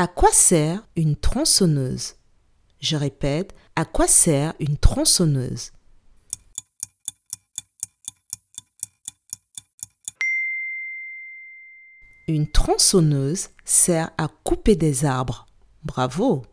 À quoi sert une tronçonneuse? Je répète, à quoi sert une tronçonneuse? Une tronçonneuse sert à couper des arbres. Bravo!